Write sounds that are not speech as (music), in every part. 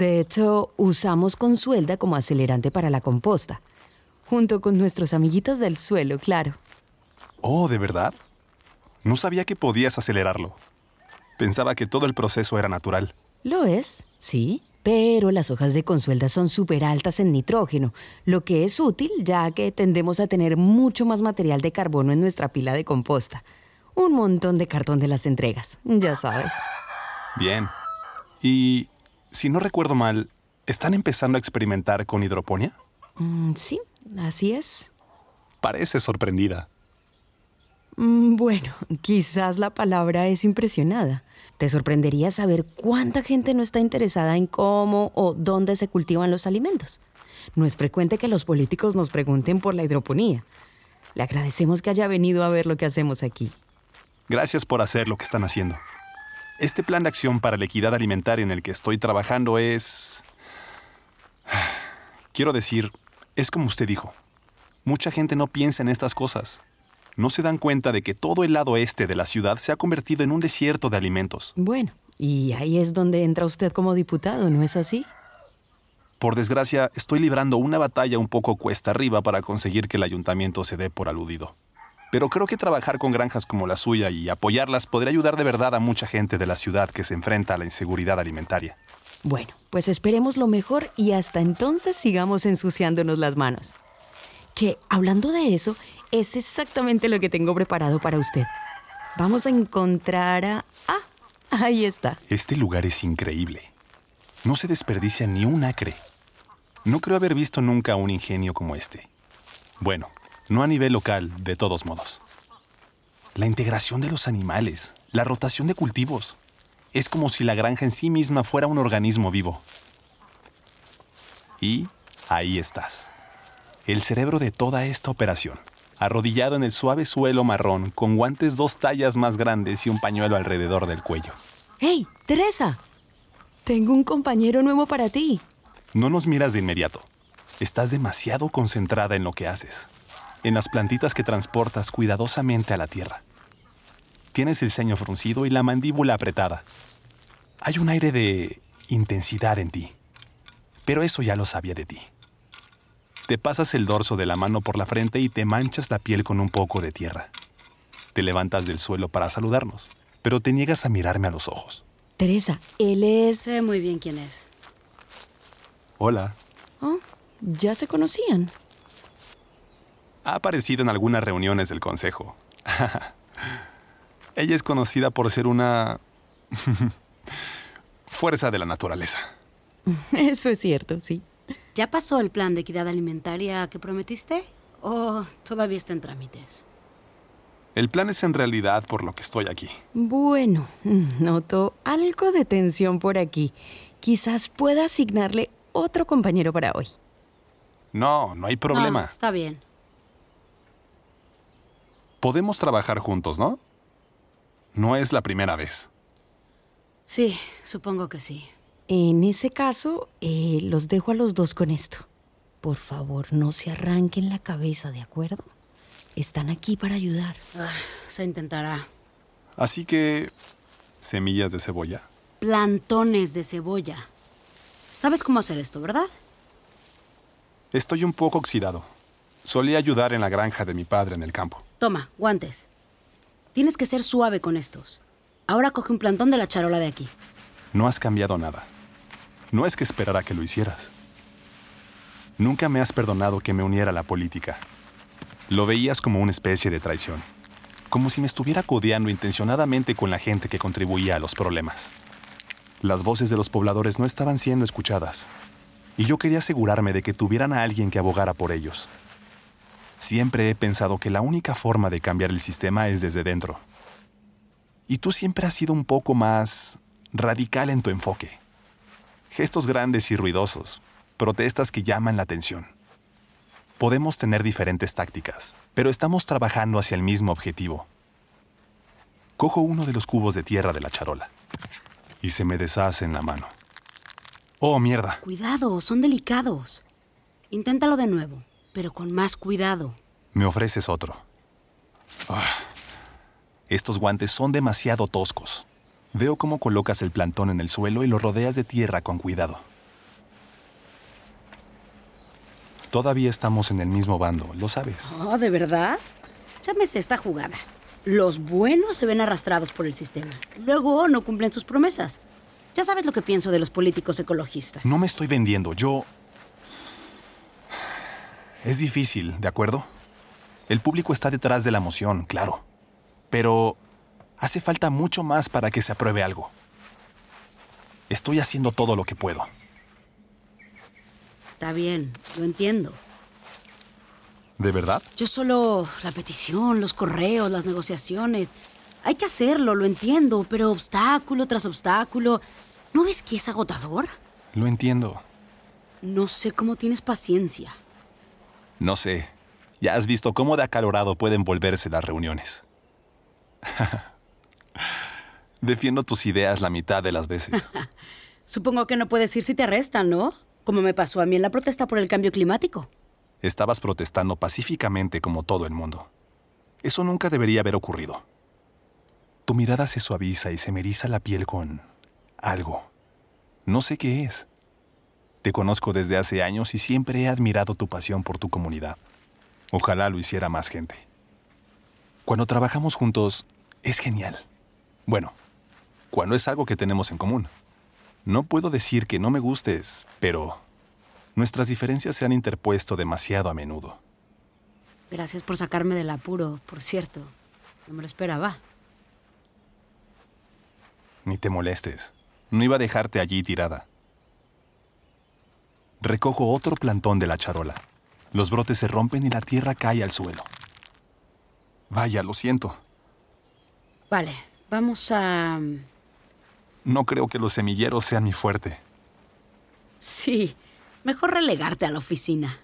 De hecho, usamos consuelda como acelerante para la composta, junto con nuestros amiguitos del suelo, claro. Oh, ¿de verdad? No sabía que podías acelerarlo. Pensaba que todo el proceso era natural. Lo es, sí, pero las hojas de consuelda son súper altas en nitrógeno, lo que es útil ya que tendemos a tener mucho más material de carbono en nuestra pila de composta. Un montón de cartón de las entregas, ya sabes. Bien. Y si no recuerdo mal, ¿están empezando a experimentar con hidroponía? Mm, sí, así es. Parece sorprendida. Mm, bueno, (laughs) quizás la palabra es impresionada. Te sorprendería saber cuánta gente no está interesada en cómo o dónde se cultivan los alimentos. No es frecuente que los políticos nos pregunten por la hidroponía. Le agradecemos que haya venido a ver lo que hacemos aquí. Gracias por hacer lo que están haciendo. Este plan de acción para la equidad alimentaria en el que estoy trabajando es... (sighs) Quiero decir, es como usted dijo. Mucha gente no piensa en estas cosas. No se dan cuenta de que todo el lado este de la ciudad se ha convertido en un desierto de alimentos. Bueno, y ahí es donde entra usted como diputado, ¿no es así? Por desgracia, estoy librando una batalla un poco cuesta arriba para conseguir que el ayuntamiento se dé por aludido. Pero creo que trabajar con granjas como la suya y apoyarlas podría ayudar de verdad a mucha gente de la ciudad que se enfrenta a la inseguridad alimentaria. Bueno, pues esperemos lo mejor y hasta entonces sigamos ensuciándonos las manos. Que, hablando de eso, es exactamente lo que tengo preparado para usted. Vamos a encontrar a... Ah, ahí está. Este lugar es increíble. No se desperdicia ni un acre. No creo haber visto nunca un ingenio como este. Bueno, no a nivel local, de todos modos. La integración de los animales, la rotación de cultivos. Es como si la granja en sí misma fuera un organismo vivo. Y ahí estás. El cerebro de toda esta operación, arrodillado en el suave suelo marrón, con guantes dos tallas más grandes y un pañuelo alrededor del cuello. ¡Hey, Teresa! Tengo un compañero nuevo para ti. No nos miras de inmediato. Estás demasiado concentrada en lo que haces en las plantitas que transportas cuidadosamente a la tierra. Tienes el ceño fruncido y la mandíbula apretada. Hay un aire de intensidad en ti, pero eso ya lo sabía de ti. Te pasas el dorso de la mano por la frente y te manchas la piel con un poco de tierra. Te levantas del suelo para saludarnos, pero te niegas a mirarme a los ojos. Teresa, él es... Sé muy bien quién es. Hola. Oh, ya se conocían. Ha aparecido en algunas reuniones del Consejo. (laughs) Ella es conocida por ser una (laughs) fuerza de la naturaleza. (laughs) Eso es cierto, sí. ¿Ya pasó el plan de equidad alimentaria que prometiste? ¿O todavía está en trámites? El plan es en realidad por lo que estoy aquí. Bueno, noto algo de tensión por aquí. Quizás pueda asignarle otro compañero para hoy. No, no hay problema. está bien. Podemos trabajar juntos, ¿no? No es la primera vez. Sí, supongo que sí. En ese caso, eh, los dejo a los dos con esto. Por favor, no se arranquen la cabeza, ¿de acuerdo? Están aquí para ayudar. Ah, se intentará. Así que... ¿Semillas de cebolla? Plantones de cebolla. ¿Sabes cómo hacer esto, verdad? Estoy un poco oxidado. Solía ayudar en la granja de mi padre en el campo. Toma, guantes. Tienes que ser suave con estos. Ahora coge un plantón de la charola de aquí. No has cambiado nada. No es que esperara que lo hicieras. Nunca me has perdonado que me uniera a la política. Lo veías como una especie de traición. Como si me estuviera codeando intencionadamente con la gente que contribuía a los problemas. Las voces de los pobladores no estaban siendo escuchadas. Y yo quería asegurarme de que tuvieran a alguien que abogara por ellos. Siempre he pensado que la única forma de cambiar el sistema es desde dentro. Y tú siempre has sido un poco más radical en tu enfoque. Gestos grandes y ruidosos, protestas que llaman la atención. Podemos tener diferentes tácticas, pero estamos trabajando hacia el mismo objetivo. Cojo uno de los cubos de tierra de la charola y se me deshace en la mano. ¡Oh, mierda! Cuidado, son delicados. Inténtalo de nuevo pero con más cuidado. Me ofreces otro. Ah, estos guantes son demasiado toscos. Veo cómo colocas el plantón en el suelo y lo rodeas de tierra con cuidado. Todavía estamos en el mismo bando, lo sabes. Oh, ¿de verdad? Chámese esta jugada. Los buenos se ven arrastrados por el sistema. Luego no cumplen sus promesas. Ya sabes lo que pienso de los políticos ecologistas. No me estoy vendiendo. Yo es difícil, ¿de acuerdo? El público está detrás de la moción, claro. Pero hace falta mucho más para que se apruebe algo. Estoy haciendo todo lo que puedo. Está bien, lo entiendo. ¿De verdad? Yo solo la petición, los correos, las negociaciones. Hay que hacerlo, lo entiendo, pero obstáculo tras obstáculo. ¿No ves que es agotador? Lo entiendo. No sé cómo tienes paciencia. No sé. Ya has visto cómo de acalorado pueden volverse las reuniones. (laughs) Defiendo tus ideas la mitad de las veces. (laughs) Supongo que no puedes ir si te arrestan, ¿no? Como me pasó a mí en la protesta por el cambio climático. Estabas protestando pacíficamente como todo el mundo. Eso nunca debería haber ocurrido. Tu mirada se suaviza y se me eriza la piel con algo. No sé qué es. Te conozco desde hace años y siempre he admirado tu pasión por tu comunidad. Ojalá lo hiciera más gente. Cuando trabajamos juntos, es genial. Bueno, cuando es algo que tenemos en común. No puedo decir que no me gustes, pero nuestras diferencias se han interpuesto demasiado a menudo. Gracias por sacarme del apuro, por cierto. No me lo esperaba. Ni te molestes. No iba a dejarte allí tirada. Recojo otro plantón de la charola. Los brotes se rompen y la tierra cae al suelo. Vaya, lo siento. Vale, vamos a... No creo que los semilleros sean mi fuerte. Sí, mejor relegarte a la oficina.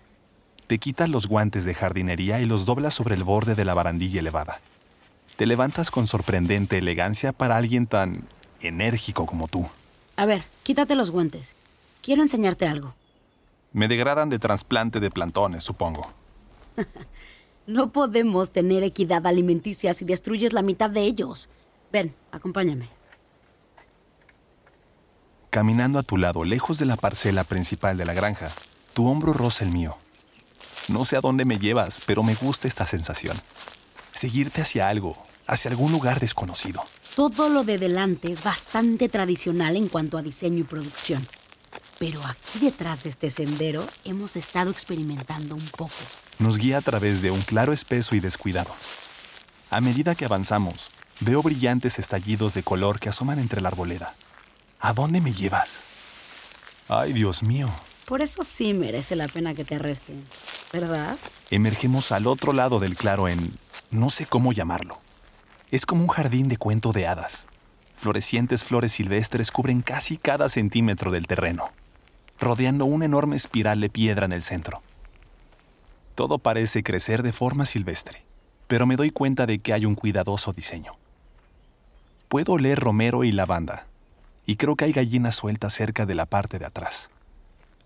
Te quitas los guantes de jardinería y los doblas sobre el borde de la barandilla elevada. Te levantas con sorprendente elegancia para alguien tan enérgico como tú. A ver, quítate los guantes. Quiero enseñarte algo. Me degradan de trasplante de plantones, supongo. (laughs) no podemos tener equidad alimenticia si destruyes la mitad de ellos. Ven, acompáñame. Caminando a tu lado, lejos de la parcela principal de la granja, tu hombro roza el mío. No sé a dónde me llevas, pero me gusta esta sensación. Seguirte hacia algo, hacia algún lugar desconocido. Todo lo de delante es bastante tradicional en cuanto a diseño y producción. Pero aquí detrás de este sendero hemos estado experimentando un poco. Nos guía a través de un claro espeso y descuidado. A medida que avanzamos, veo brillantes estallidos de color que asoman entre la arboleda. ¿A dónde me llevas? Ay, Dios mío. Por eso sí merece la pena que te arresten, ¿verdad? Emergemos al otro lado del claro en... no sé cómo llamarlo. Es como un jardín de cuento de hadas. Florecientes flores silvestres cubren casi cada centímetro del terreno, rodeando una enorme espiral de piedra en el centro. Todo parece crecer de forma silvestre, pero me doy cuenta de que hay un cuidadoso diseño. Puedo oler romero y lavanda, y creo que hay gallinas sueltas cerca de la parte de atrás.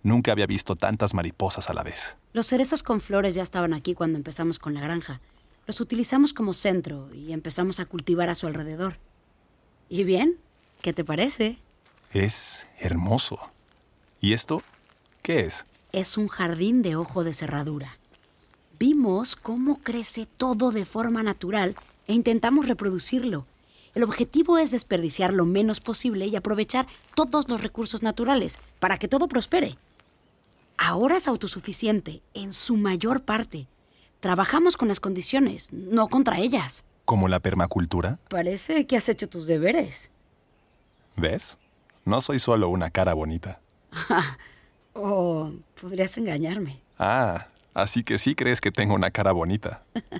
Nunca había visto tantas mariposas a la vez. Los cerezos con flores ya estaban aquí cuando empezamos con la granja. Los utilizamos como centro y empezamos a cultivar a su alrededor. ¿Y bien? ¿Qué te parece? Es hermoso. ¿Y esto qué es? Es un jardín de ojo de cerradura. Vimos cómo crece todo de forma natural e intentamos reproducirlo. El objetivo es desperdiciar lo menos posible y aprovechar todos los recursos naturales para que todo prospere. Ahora es autosuficiente en su mayor parte. Trabajamos con las condiciones, no contra ellas. ¿Como la permacultura? Parece que has hecho tus deberes. ¿Ves? No soy solo una cara bonita. (laughs) oh, podrías engañarme. Ah, así que sí crees que tengo una cara bonita. (laughs)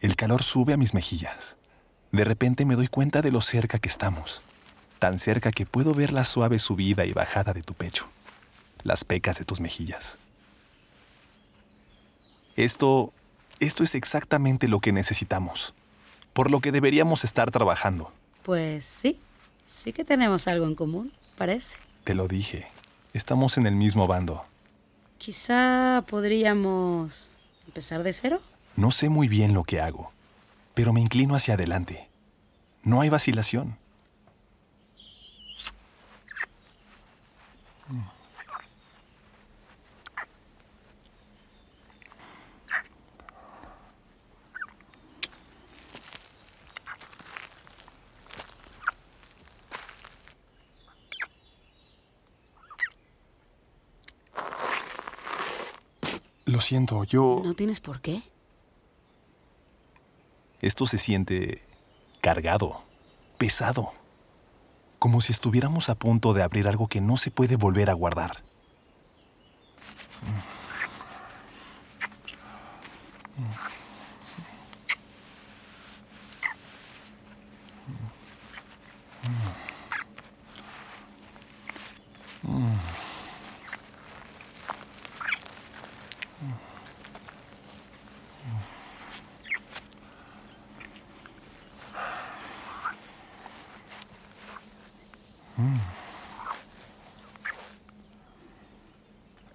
El calor sube a mis mejillas. De repente me doy cuenta de lo cerca que estamos. Tan cerca que puedo ver la suave subida y bajada de tu pecho. Las pecas de tus mejillas. Esto... Esto es exactamente lo que necesitamos. Por lo que deberíamos estar trabajando. Pues sí. Sí que tenemos algo en común, parece. Te lo dije. Estamos en el mismo bando. Quizá podríamos empezar de cero. No sé muy bien lo que hago, pero me inclino hacia adelante. No hay vacilación. Lo siento, yo... No tienes por qué. Esto se siente cargado, pesado, como si estuviéramos a punto de abrir algo que no se puede volver a guardar.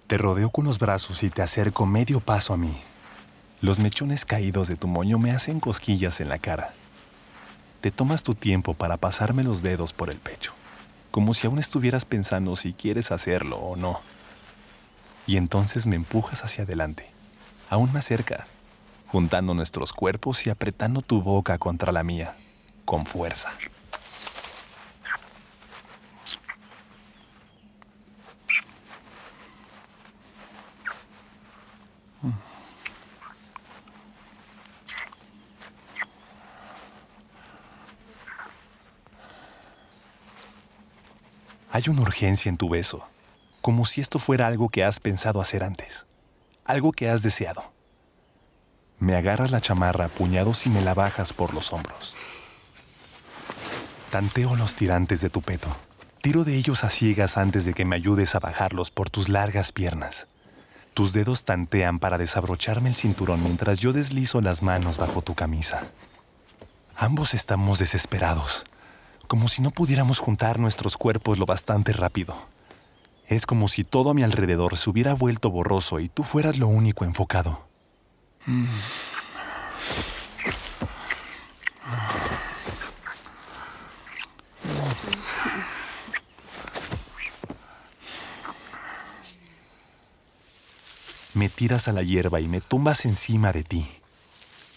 Te rodeo con los brazos y te acerco medio paso a mí. Los mechones caídos de tu moño me hacen cosquillas en la cara. Te tomas tu tiempo para pasarme los dedos por el pecho, como si aún estuvieras pensando si quieres hacerlo o no. Y entonces me empujas hacia adelante, aún más cerca, juntando nuestros cuerpos y apretando tu boca contra la mía, con fuerza. Hay una urgencia en tu beso, como si esto fuera algo que has pensado hacer antes, algo que has deseado. Me agarras la chamarra a puñados y me la bajas por los hombros. Tanteo los tirantes de tu peto. Tiro de ellos a ciegas antes de que me ayudes a bajarlos por tus largas piernas. Tus dedos tantean para desabrocharme el cinturón mientras yo deslizo las manos bajo tu camisa. Ambos estamos desesperados como si no pudiéramos juntar nuestros cuerpos lo bastante rápido. Es como si todo a mi alrededor se hubiera vuelto borroso y tú fueras lo único enfocado. Me tiras a la hierba y me tumbas encima de ti.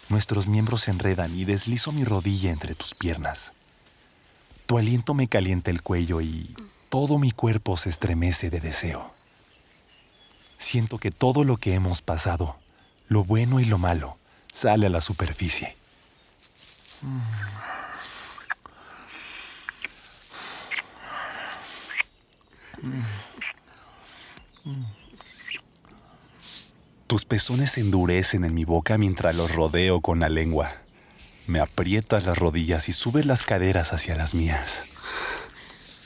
Nuestros miembros se enredan y deslizo mi rodilla entre tus piernas. Tu aliento me calienta el cuello y todo mi cuerpo se estremece de deseo. Siento que todo lo que hemos pasado, lo bueno y lo malo, sale a la superficie. Tus pezones se endurecen en mi boca mientras los rodeo con la lengua. Me aprietas las rodillas y subes las caderas hacia las mías.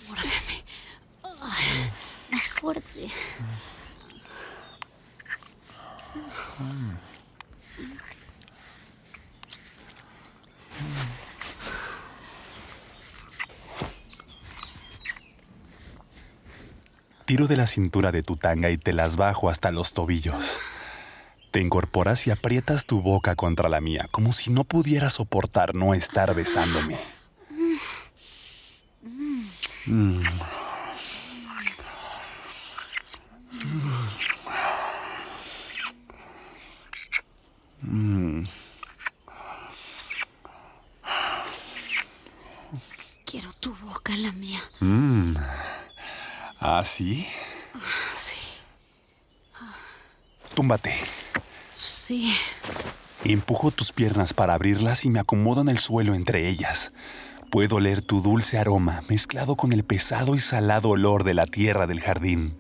Muérdeme. Más fuerte. Tiro de la cintura de tu tanga y te las bajo hasta los tobillos. Te incorporas y aprietas tu boca contra la mía, como si no pudieras soportar no estar besándome. Quiero tu boca en la mía. ¿Ah, sí? Sí, Túmbate. Sí. Empujo tus piernas para abrirlas y me acomodo en el suelo entre ellas. Puedo oler tu dulce aroma mezclado con el pesado y salado olor de la tierra del jardín.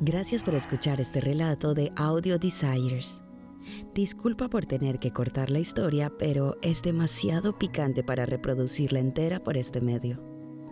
Gracias por escuchar este relato de Audio Desires. Disculpa por tener que cortar la historia, pero es demasiado picante para reproducirla entera por este medio.